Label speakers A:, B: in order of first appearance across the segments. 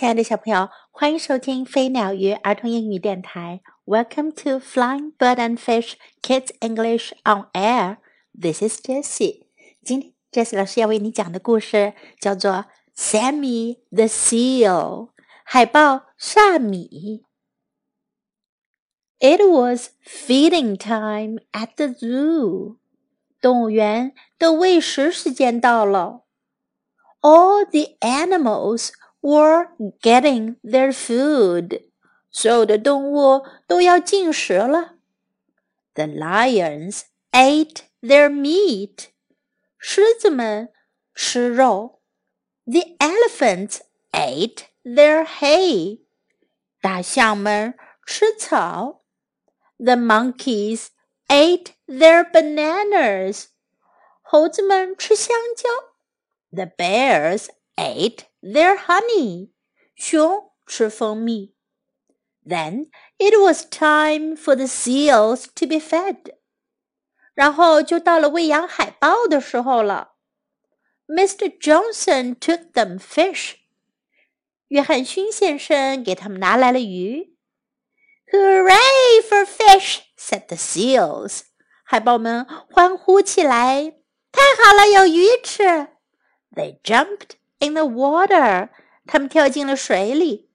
A: 亲爱的小朋友，欢迎收听飞鸟鱼儿童英语电台。Welcome to Flying Bird and Fish Kids English on Air. This is Jessie. 今天 Jessie 老师要为你讲的故事叫做《Sammy the Seal》海豹萨米。It was feeding time at the zoo. 动物园的喂食时间到了。All the animals were getting their food. 所有的动物都要进食了。The lions ate their meat. 狮子们吃肉。The elephants ate their hay. 大象们吃草。The monkeys ate their bananas. 猴子们吃香蕉。The bears ate their honey. 熊吃蜂蜜。Then it was time for the seals to be fed. 然后就到了喂养海豹的时候了。Mr. Johnson took them fish. 约翰逊先生给他们拿来了鱼。Hooray for fish! said the seals. 海豹们欢呼起来。太好了，有鱼吃！They jumped in the water. 他们跳进了水里。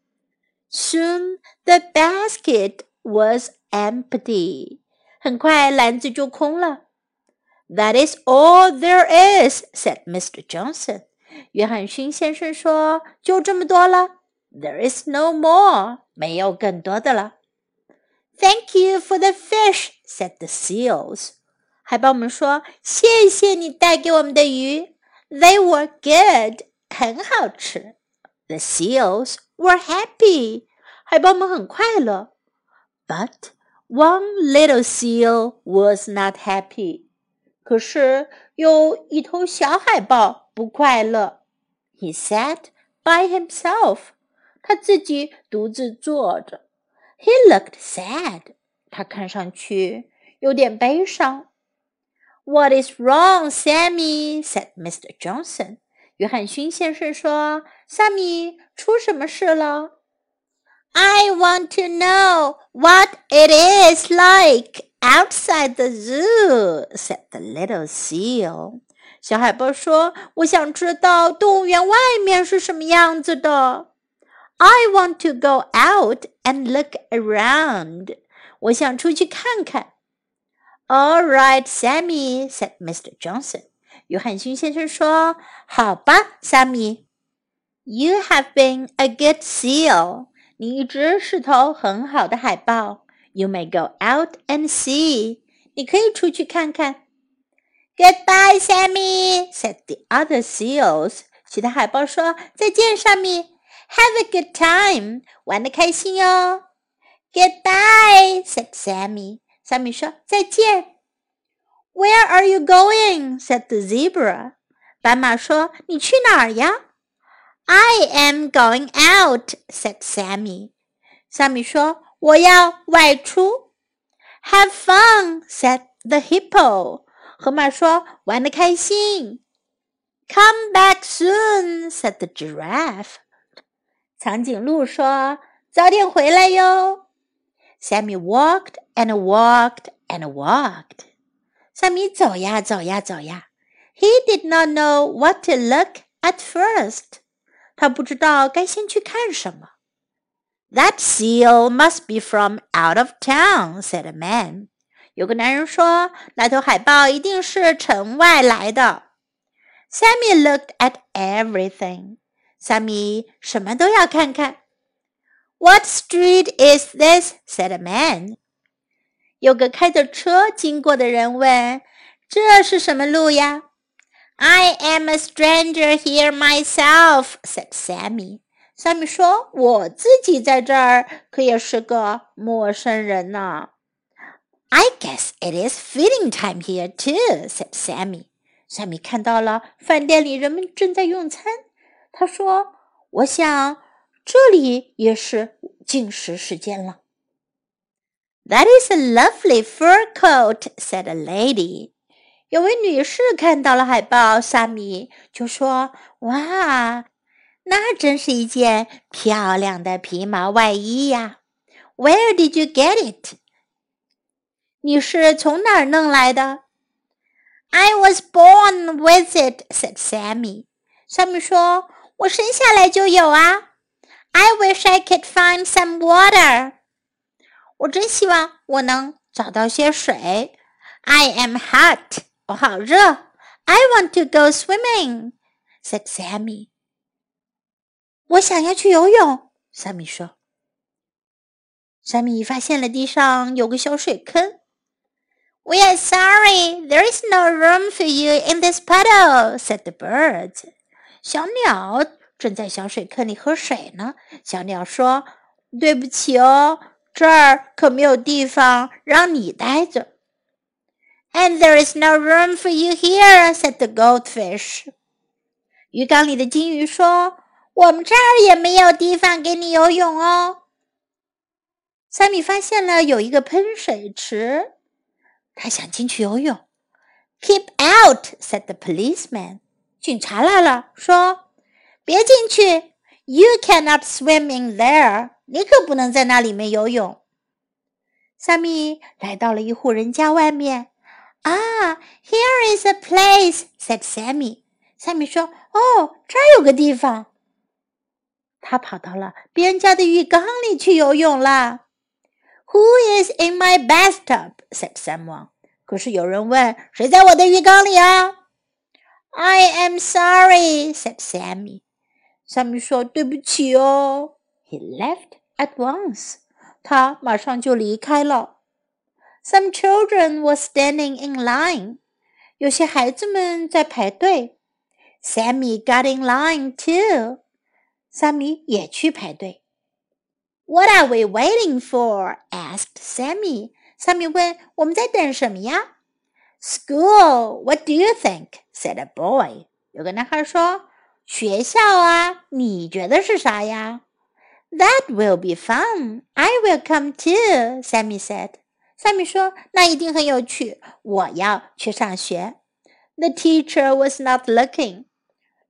A: Soon the basket was empty. 很快篮子就空了。That is all there is," said Mr. Johnson. 约翰逊先生说：“就这么多了。There is no more. 没有更多的了。Thank you for the fish," said the seals. 海豹们说：“谢谢你带给我们的鱼。They were good. 很好吃。The seals were happy. 海豹们很快乐。But one little seal was not happy. 可是有一头小海豹不快乐。He sat by himself. 他自己独自坐着。He looked sad. 他看上去有点悲伤。What is wrong, Sammy? said Mr. Johnson. 约翰逊先生说：“萨米，出什么事了？”I want to know what it is like outside the zoo," said the little seal. 小海豹说：“我想知道动物园外面是什么样子的。”I want to go out and look around. 我想出去看看。All right, Sammy," said Mr. Johnson. 约翰逊先生说：“好吧，萨米，You have been a good seal。你一直是头很好的海豹。You may go out and see。你可以出去看看。”Goodbye, Sammy," said the other seals。其他海豹说：“再见，萨米，Have a good time，玩的开心哟。”Goodbye, said Sammy。萨米说：“再见。” Where are you going? said the zebra. 斑马说：“你去哪儿呀？”I am going out, said Sammy. 萨米说：“我要外出。” Have fun, said the hippo. 河马说：“玩的开心。” Come back soon, said the giraffe. 长颈鹿说：“早点回来哟。” Sammy walked and walked and walked. Sammy 走呀走呀走呀，He did not know what to look at first。他不知道该先去看什么。That seal must be from out of town, said a man. 有个男人说，那头海豹一定是城外来的。Sammy looked at everything. Sammy 什么都要看看。What street is this? said a man. 有个开着车经过的人问：“这是什么路呀？”“I am a stranger here myself,” said Sammy. Sammy 说：“我自己在这儿可也是个陌生人呢。” I guess it is feeding time here too,” said Sammy. Sammy 看到了饭店里人们正在用餐，他说：“我想这里也是进食时间了。” That is a lovely fur coat," said a lady. 有位女士看到了海豹，萨米就说：“哇，那真是一件漂亮的皮毛外衣呀！”Where did you get it？你是从哪儿弄来的？I was born with it," it，said Sammy。萨米说：“我生下来就有啊。”I wish I could find some water。我真希望我能找到些水。I am hot. 我好热。I want to go swimming," said Sammy. 我想要去游泳，萨米说。萨米发现了地上有个小水坑。We are sorry, there is no room for you in this puddle," said the bird 小鸟正在小水坑里喝水呢。小鸟说：“对不起哦，这儿可没有地方让你待着。” And there is no room for you here," said the goldfish. 鱼缸里的金鱼说。我们这儿也没有地方给你游泳哦。三米发现了有一个喷水池，他想进去游泳。Keep out! said the policeman. 警察来了，说：“别进去，You cannot swim in there. 你可不能在那里面游泳。”萨米来到了一户人家外面。啊，Here is a place," said Sammy. 萨米说：“哦，这儿有个地方。”他跑到了别人家的浴缸里去游泳了。Who is in my bathtub? said someone. 可是有人问：“谁在我的浴缸里啊？”I am sorry, said Sammy. 萨米说：“对不起哦。” He left at once. 他马上就离开了。Some children were standing in line. 有些孩子们在排队。Sammy got in line too. 萨米也去排队。What are we waiting for? asked Sammy. 萨米问：“我们在等什么呀？”School. What do you think? said a boy. 有个男孩说：“学校啊，你觉得是啥呀 ？” ？”That will be fun. I will come too. Sammy said. 萨米说：“那一定很有趣，我要去上学。” The teacher was not looking.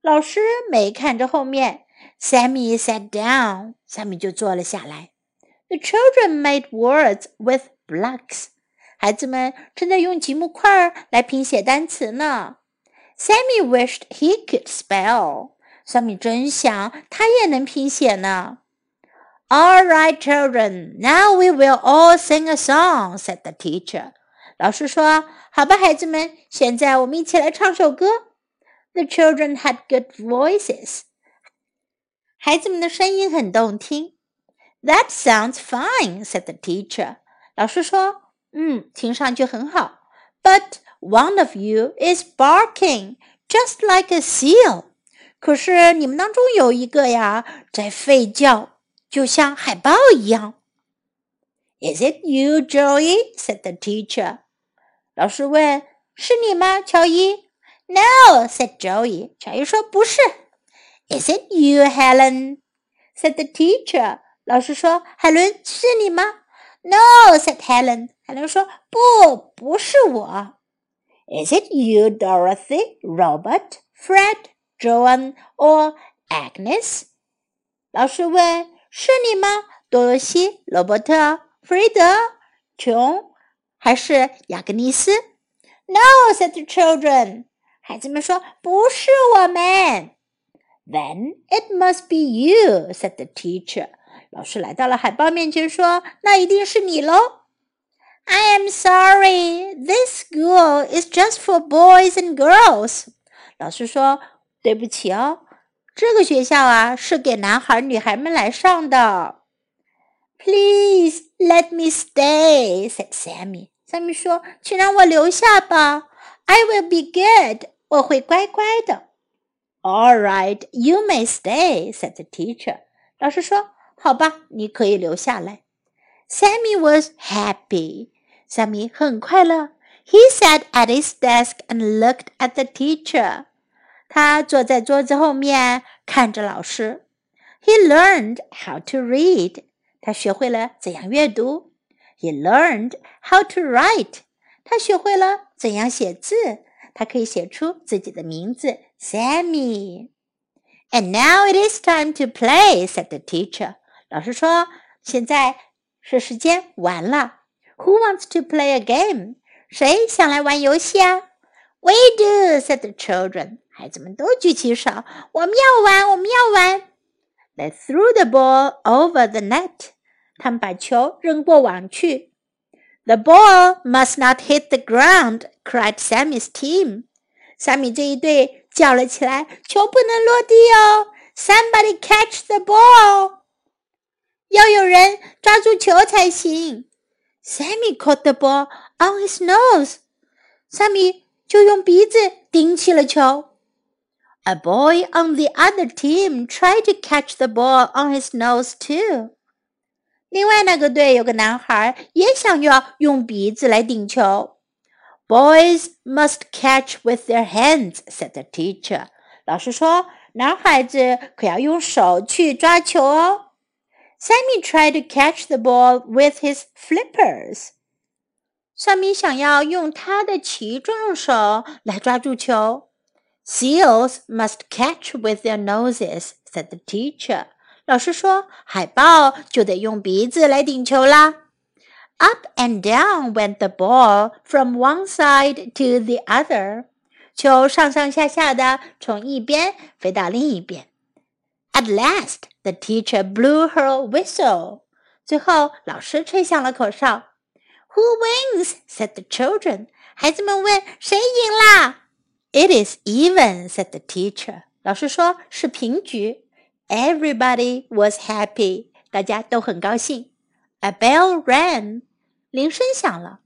A: 老师没看着后面。Sammy sat down. 萨米就坐了下来。The children made words with blocks. 孩子们正在用积木块来拼写单词呢。Sammy wished he could spell. 萨米真想他也能拼写呢。 All right, children. Now we will all sing a song," said the teacher. 老师说：“好吧，孩子们，现在我们一起来唱首歌。” The children had good voices. 孩子们的声音很动听。That sounds fine," said the teacher. 老师说：“嗯，听上去很好。”But one of you is barking just like a seal. 可是你们当中有一个呀，在吠叫， 就像海豹一样。Is it you, Joey? said the teacher. 老师问：“是你吗，乔伊？”No, said Joey. 乔伊说：“不是。”Is it you, Helen? said the teacher. 老师说：“海伦，是你吗？”No, said Helen. 海伦说：“不，不是我。”Is it you, Dorothy, Robert, Fred, Joan, or Agnes? 老师问。是你吗？多罗西、罗伯特、弗瑞德、琼，还是雅各尼斯？”No, said the children. 孩子们说：“不是我们。” Then it must be you," said the teacher. 老师来到了海豹面前，说：“那一定是你喽。” I am sorry. This school is just for boys and girls. 老师说：“对不起哦，这个学校啊是给男孩、女孩们来上的。” Please let me stay," said Sammy. Sammy 说：“请让我留下吧。I will be good. 我会乖乖的。” All right, you may stay," said the teacher. 老师说：“好吧，你可以留下来。” Sammy was happy. Sammy 很快乐。He sat at his desk and looked at the teacher. 他坐在桌子后面看着老师。He learned how to read. 他学会了怎样阅读。He learned how to write. 他学会了怎样写字。他可以写出自己的名字 Sammy。And now it is time to play," said the teacher. 老师说，现在是时间玩了。Who wants to play a game? 谁想来玩游戏啊？We do," said the children. 孩子们都举起手，我们要玩，我们要玩。They threw the ball over the net. 他们把球扔过网去。The ball must not hit the ground, cried Sammy's team. 萨米这一队叫了起来：“球不能落地哦！Somebody catch the ball！要有人抓住球才行。” Sammy caught the ball on his nose. 萨米就用鼻子顶起了球。A boy on the other team tried to catch the ball on his nose too. 另外那个队有个男孩也想要用鼻子来顶球。Boys must catch with their hands," said the teacher. 老师说，男孩子可要用手去抓球哦。Sammy tried to catch the ball with his flippers. 萨米想要用他的鳍状手来抓住球。 Seals must catch with their noses," said the teacher. 老师说，海豹就得用鼻子来顶球啦。Up and down went the ball from one side to the other. 球上上下下的从一边飞到另一边。At last, the teacher blew her whistle. 最后，老师吹响了口哨。Who wins? said the children. 孩子们问：“谁赢啦 ？”It is even, said the teacher. 老师说是平局。Everybody was happy. 大家都很高兴。A bell rang. 铃声响了。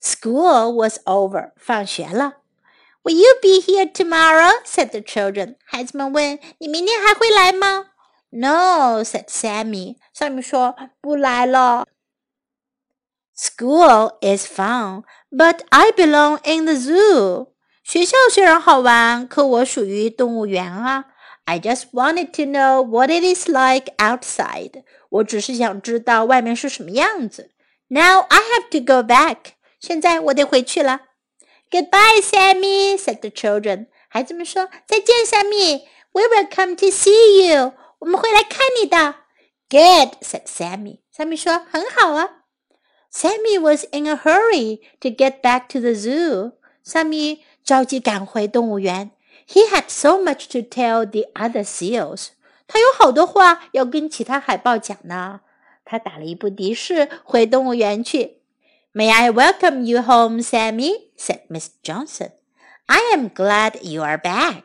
A: School was over. 放学了。Will you be here tomorrow? said the children. 孩子们问：“你明天还会来吗？”No, said Sammy. Sammy 说：“不来了。” School is fun, but I belong in the zoo. 学校虽然好玩，可我属于动物园啊。I just wanted to know what it is like outside。我只是想知道外面是什么样子。Now I have to go back。现在我得回去了。Goodbye, Sammy," said the children. we will come to see you. 我们会来看你的。Good," said Sammy. 萨米说很好啊。Sammy was in a hurry to get back to the zoo. Sammy. 着急赶回动物园。He had so much to tell the other seals. 他有好多话要跟其他海豹讲呢。他打了一部的士回动物园去。May I welcome you home, Sammy? said Miss Johnson. I am glad you are back.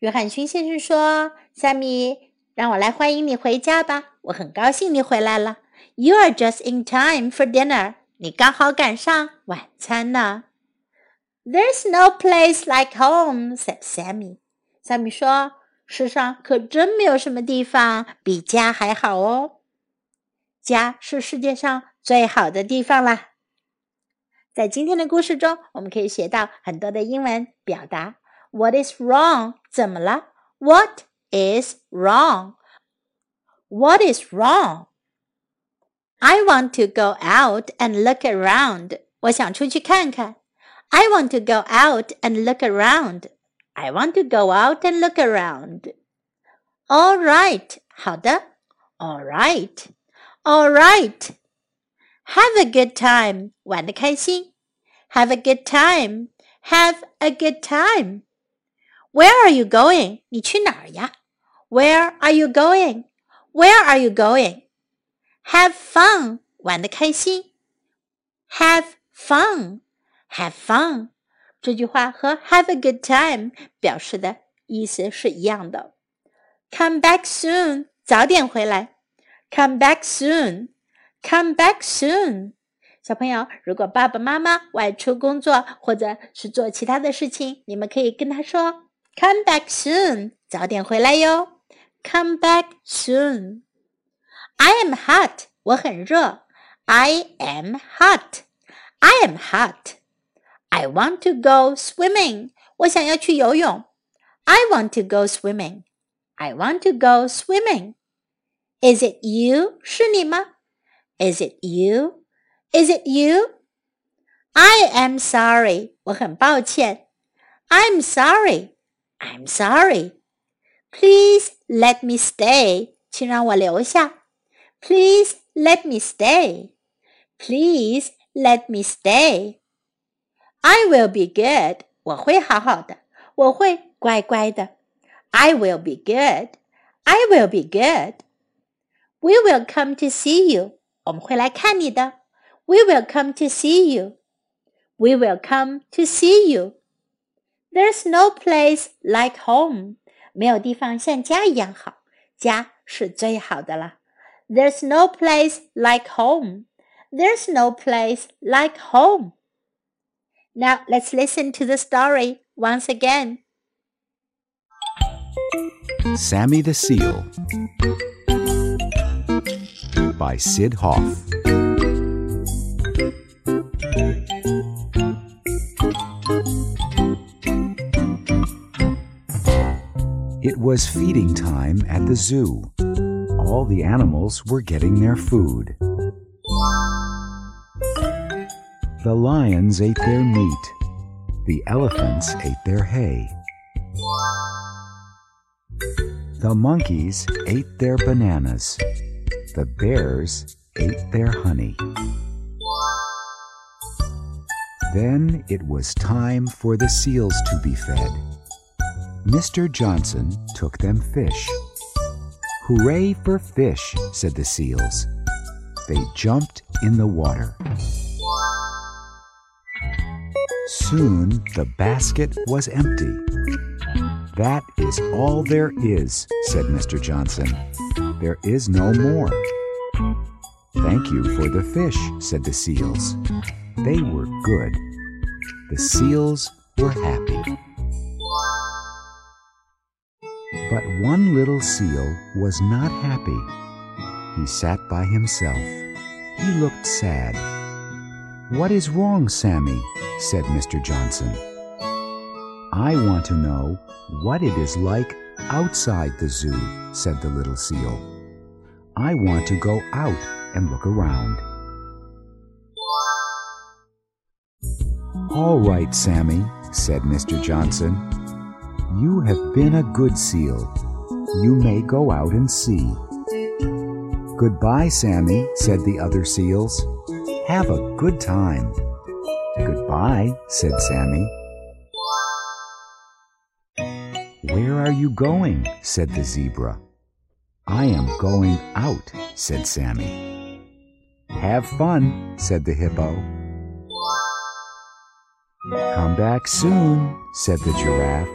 A: 约翰逊先生说：“萨米，让我来欢迎你回家吧。我很高兴你回来了。You are just in time for dinner. 你刚好赶上晚餐呢。”There's no place like home," said Sammy. 萨米说：“世上可真没有什么地方比家还好哦。家是世界上最好的地方啦。”在今天的故事中，我们可以学到很多的英文表达。What is wrong？怎么了？What is wrong？What is wrong？I want to go out and look around。我想出去看看。 I want to go out and look around. I want to go out and look around. All right. 好的。All right. All right. Have a good time，玩的开心。Have a good time. Have a good time. Where are you going? 你去哪儿呀？Where are you going? Where are you going? Have fun. 玩的开心。Have fun. Have fun. 这句话和 Have a good time 表示的意思是一样的。Come back soon. 早点回来。Come back soon. Come back soon. 小朋友，如果爸爸妈妈外出工作或者是做其他的事情，你们可以跟他说 “Come back soon”，早点回来哟。Come back soon. I am hot. 我很热。I am hot. I am hot. I want to go swimming. 我想要去游泳。I want to go swimming. I want to go swimming. Is it you? 是你吗？is it you? Is it you? I am sorry. 我很抱歉。I'm sorry. I'm sorry. Please let me stay. 请让我留下。Please let me stay. Please let me stay. I will be good. 我会好好的，我会乖乖的。I will be good. I will be good. We will come to see you. 我们会来看你的。We will come to see you. We will come to see you. There's no place like home. 没有地方像家一样好，家是最好的了。There's no place like home. There's no place like home. Now let's listen to the story once again.
B: Sammy the Seal by Syd Hoff. It was feeding time at the zoo. All the animals were getting their food. The lions ate their meat. The elephants ate their hay. The monkeys ate their bananas. The bears ate their honey. Then it was time for the seals to be fed. Mr. Johnson took them fish. Hooray for fish, said the seals. They jumped in the water. Soon the basket was empty. That is all there is, said Mr. Johnson. There is no more. Thank you for the fish, said the seals. They were good. The seals were happy. But one little seal was not happy. He sat by himself. He looked sad. What is wrong, Sammy? said Mr. Johnson. I want to know what it is like outside the zoo, said the little seal. I want to go out and look around. All right, Sammy, said Mr. Johnson. You have been a good seal. You may go out and see. Goodbye, Sammy, said the other seals. Have a good time. Goodbye, said Sammy. Where are you going? said the zebra. I am going out, said Sammy. Have fun, said the hippo. Come back soon, said the giraffe.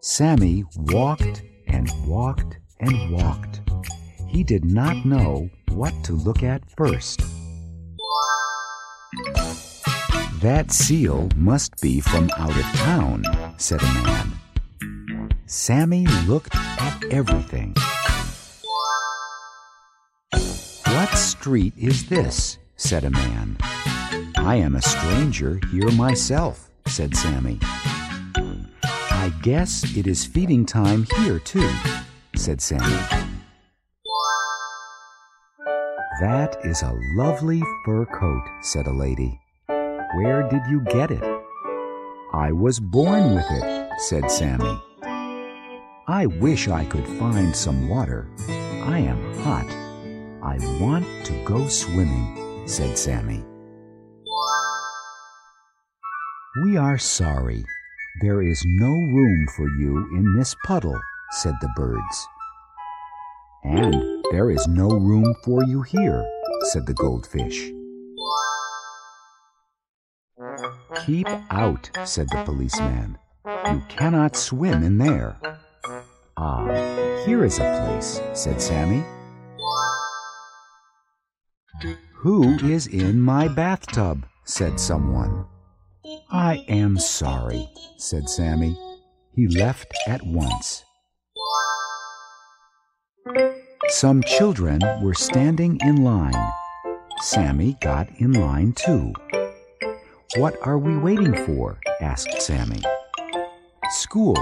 B: Sammy walked and walked and walked. He did not know what to look at first. That seal must be from out of town, said a man. Sammy looked at everything. What street is this? said a man. I am a stranger here myself, said Sammy. I guess it is feeding time here, too, said Sammy. That is a lovely fur coat, said a lady. Where did you get it? I was born with it, said Sammy. I wish I could find some water. I am hot. I want to go swimming, said Sammy. We are sorry. There is no room for you in this puddle, said the birds. And there is no room for you here, said the goldfish. Keep out, said the policeman. You cannot swim in there. Ah, here is a place, said Sammy. Who is in my bathtub? said someone. I am sorry, said Sammy. He left at once. Some children were standing in line. Sammy got in line too. What are we waiting for? asked Sammy. School.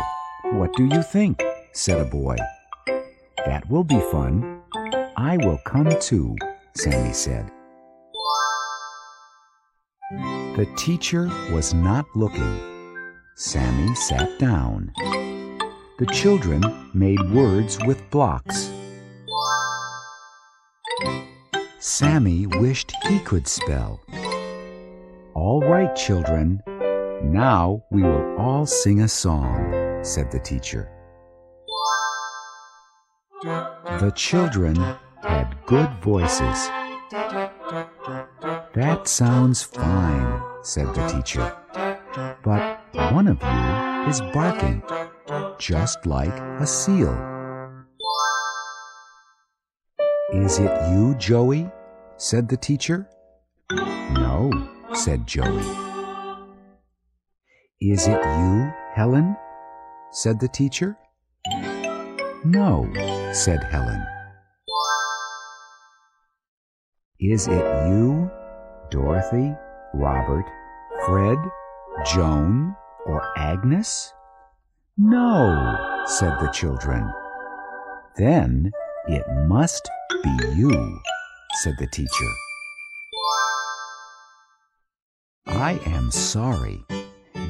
B: What do you think? said a boy. That will be fun. I will come too, Sammy said. The teacher was not looking. Sammy sat down. the children made words with blocks. Sammy wished he could spell. All right, children, now we will all sing a song, said the teacher. The children had good voices. That sounds fine, said the teacher. But one of you is barking, just like a seal. Is it you, Joey? said the teacher. No, said Joey. Is it you, Helen? said the teacher. No, said Helen. Is it you, Dorothy, Robert, Fred, Joan, or Agnes? No, said the children. Then it must be you, said the teacher. I am sorry.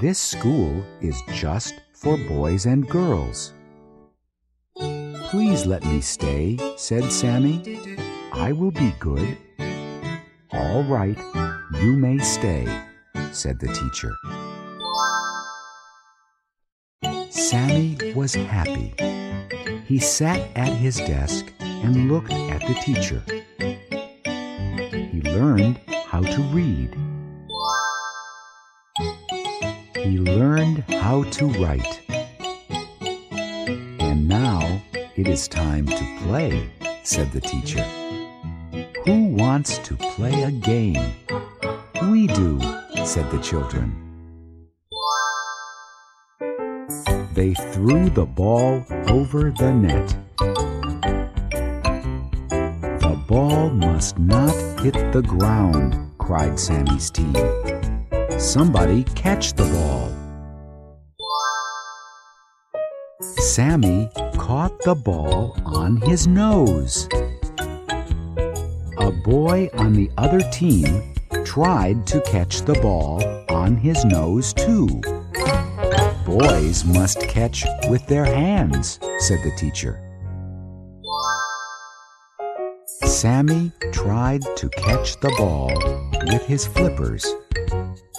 B: This school is just for boys and girls. Please let me stay, said Sammy. I will be good. All right, you may stay, said the teacher. Sammy was happy. He sat at his desk and looked at the teacher. He learned how to read. He learned how to write. And now it is time to play, said the teacher. Who wants to play a game? We do, said the children. They threw the ball over the net. The ball must not hit the ground, cried Sammy's team. Somebody catch the ball. Sammy caught the ball on his nose. A boy on the other team tried to catch the ball on his nose too. Boys must catch with their hands, said the teacher. Sammy tried to catch the ball with his flippers.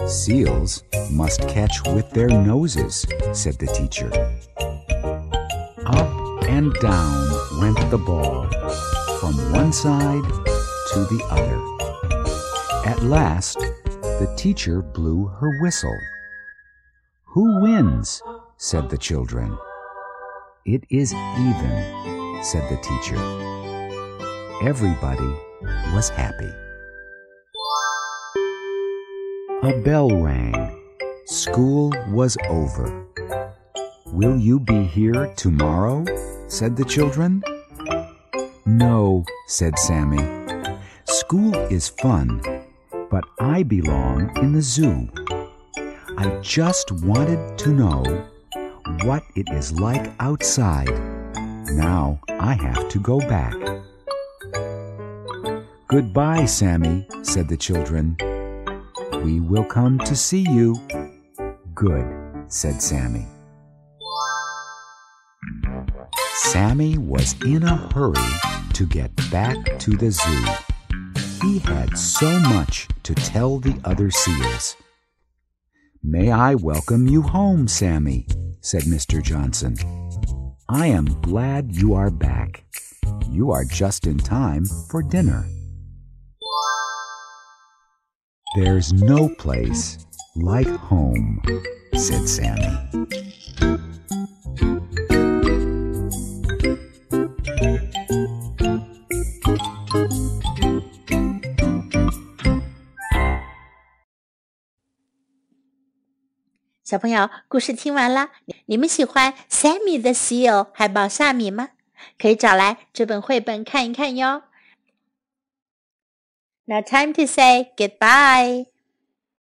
B: Seals must catch with their noses, said the teacher. Up and down went the ball, from one side to the other. At last, the teacher blew her whistle. Who wins? said the children. It is even, said the teacher. Everybody was happy. A bell rang. School was over. Will you be here tomorrow? said the children. No, said Sammy. School is fun, but I belong in the zoo. I just wanted to know what it is like outside. Now I have to go back. Goodbye, Sammy, said the children. We will come to see you. Good, said Sammy. Sammy was in a hurry to get back to the zoo. He had so much to tell the other seals. May I welcome you home, Sammy, said Mr. Johnson. I am glad you are back. You are just in time for dinner. There's no place like home, said Sammy.
A: 小朋友，故事听完啦，你们喜欢 Sammy the Seal 海豹萨米吗？可以找来这本绘本看一看哟。Now time to say goodbye.